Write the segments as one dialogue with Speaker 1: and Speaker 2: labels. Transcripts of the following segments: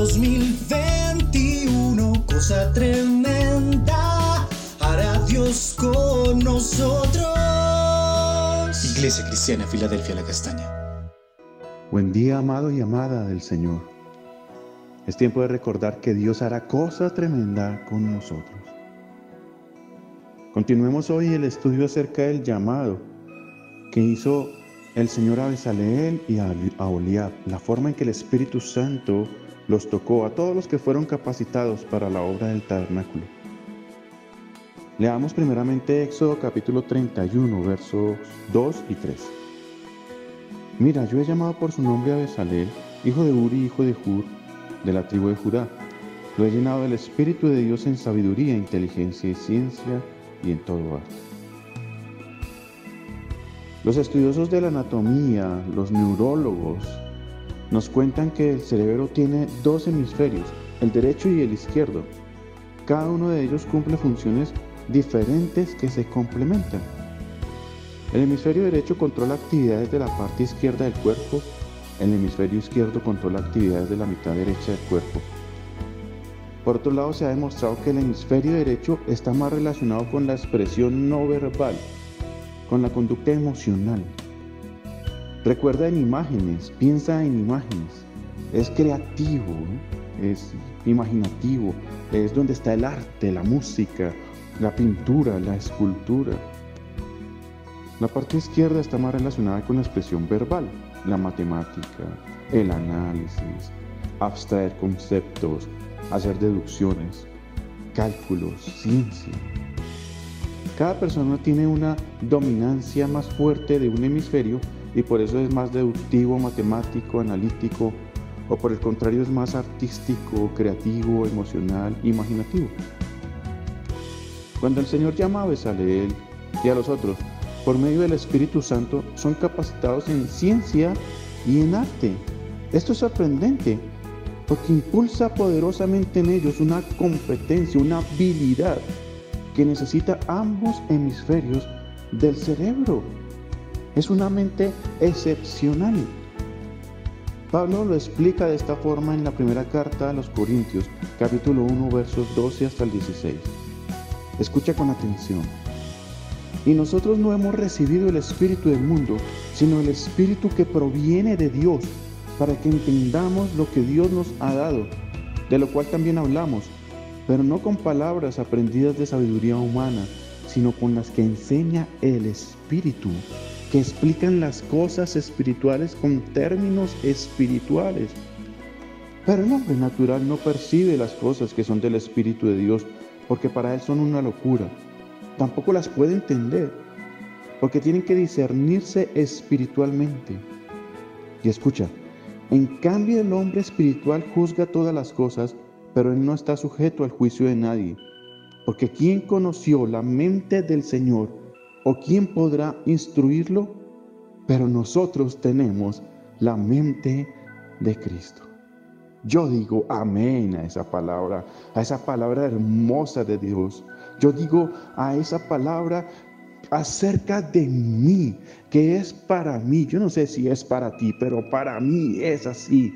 Speaker 1: 2021, cosa tremenda, hará Dios con nosotros.
Speaker 2: Iglesia Cristiana, Filadelfia, la Castaña.
Speaker 3: Buen día, amado y amada del Señor. Es tiempo de recordar que Dios hará cosa tremenda con nosotros. Continuemos hoy el estudio acerca del llamado que hizo el Señor a Besaleel y a Oliab, la forma en que el Espíritu Santo los tocó a todos los que fueron capacitados para la obra del tabernáculo. Leamos primeramente Éxodo capítulo 31, versos 2 y 3. Mira, yo he llamado por su nombre a Besaleel, hijo de Uri, hijo de Hur, de la tribu de Judá. Lo he llenado del Espíritu de Dios en sabiduría, inteligencia y ciencia y en todo arte. Los estudiosos de la anatomía, los neurólogos, nos cuentan que el cerebro tiene dos hemisferios, el derecho y el izquierdo. Cada uno de ellos cumple funciones diferentes que se complementan. El hemisferio derecho controla actividades de la parte izquierda del cuerpo, el hemisferio izquierdo controla actividades de la mitad derecha del cuerpo. Por otro lado, se ha demostrado que el hemisferio derecho está más relacionado con la expresión no verbal, con la conducta emocional. Recuerda en imágenes, piensa en imágenes. Es creativo, es imaginativo, es donde está el arte, la música, la pintura, la escultura. La parte izquierda está más relacionada con la expresión verbal, la matemática, el análisis, abstraer conceptos, hacer deducciones, cálculos, ciencia. Cada persona tiene una dominancia más fuerte de un hemisferio y por eso es más deductivo, matemático, analítico, o por el contrario es más artístico, creativo, emocional, imaginativo. Cuando el Señor llama a Besaleel y a los otros, por medio del Espíritu Santo, son capacitados en ciencia y en arte. Esto es sorprendente, porque impulsa poderosamente en ellos una competencia, una habilidad que necesita ambos hemisferios del cerebro. Es una mente excepcional. Pablo lo explica de esta forma en la primera carta a los Corintios, capítulo 1, versos 12 hasta el 16. Escucha con atención. Y nosotros no hemos recibido el Espíritu del mundo, sino el Espíritu que proviene de Dios para que entendamos lo que Dios nos ha dado, de lo cual también hablamos, pero no con palabras aprendidas de sabiduría humana, sino con las que enseña el Espíritu, que explican las cosas espirituales con términos espirituales. Pero el hombre natural no percibe las cosas que son del Espíritu de Dios, porque para él son una locura. Tampoco las puede entender, porque tienen que discernirse espiritualmente. Y escucha, en cambio, el hombre espiritual juzga todas las cosas, pero él no está sujeto al juicio de nadie. Porque ¿quién conoció la mente del Señor o quién podrá instruirlo? Pero nosotros tenemos la mente de Cristo. Yo digo amén a esa palabra, a esa palabra hermosa de Dios. Yo digo a esa palabra acerca de mí, que es para mí. Yo no sé si es para ti, pero para mí es así.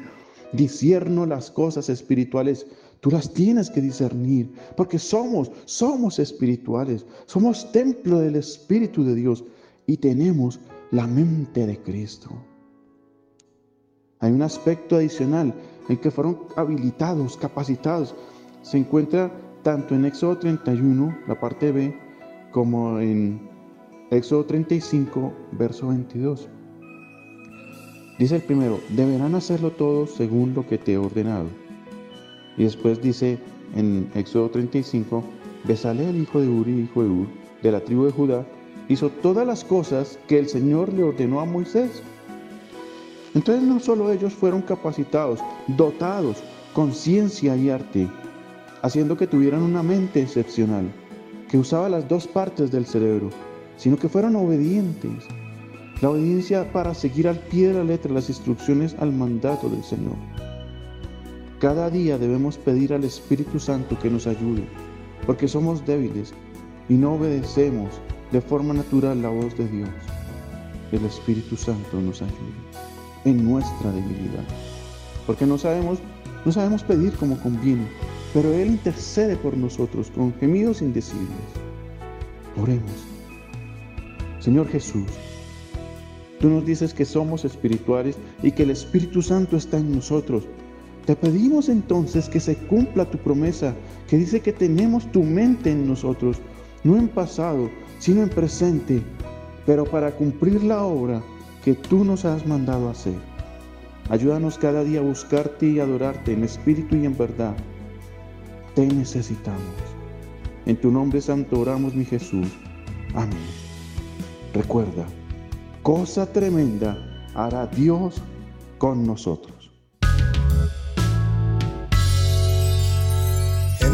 Speaker 3: Discierno las cosas espirituales. Tú las tienes que discernir, porque somos, somos espirituales, somos templo del Espíritu de Dios y tenemos la mente de Cristo. Hay un aspecto adicional en que fueron habilitados, capacitados. Se encuentra tanto en Éxodo 31, la parte B, como en Éxodo 35, verso 22. Dice el primero, deberán hacerlo todos según lo que te he ordenado. Y después dice en Éxodo 35, el hijo de Uri, hijo de Ur, de la tribu de Judá, hizo todas las cosas que el Señor le ordenó a Moisés. Entonces no solo ellos fueron capacitados, dotados con ciencia y arte, haciendo que tuvieran una mente excepcional, que usaba las dos partes del cerebro, sino que fueron obedientes. La obediencia para seguir al pie de la letra las instrucciones al mandato del Señor. Cada día debemos pedir al Espíritu Santo que nos ayude, porque somos débiles y no obedecemos de forma natural la voz de Dios. El Espíritu Santo nos ayude en nuestra debilidad, porque no sabemos No sabemos pedir como conviene, pero Él intercede por nosotros con gemidos indecibles. Oremos. Señor Jesús, tú nos dices que somos espirituales y que el Espíritu Santo está en nosotros. Te pedimos entonces que se cumpla tu promesa, que dice que tenemos tu mente en nosotros, no en pasado, sino en presente, pero para cumplir la obra que tú nos has mandado hacer. Ayúdanos cada día a buscarte y adorarte en espíritu y en verdad. Te necesitamos. En tu nombre santo oramos, mi Jesús. Amén. Recuerda, cosa tremenda hará Dios con nosotros.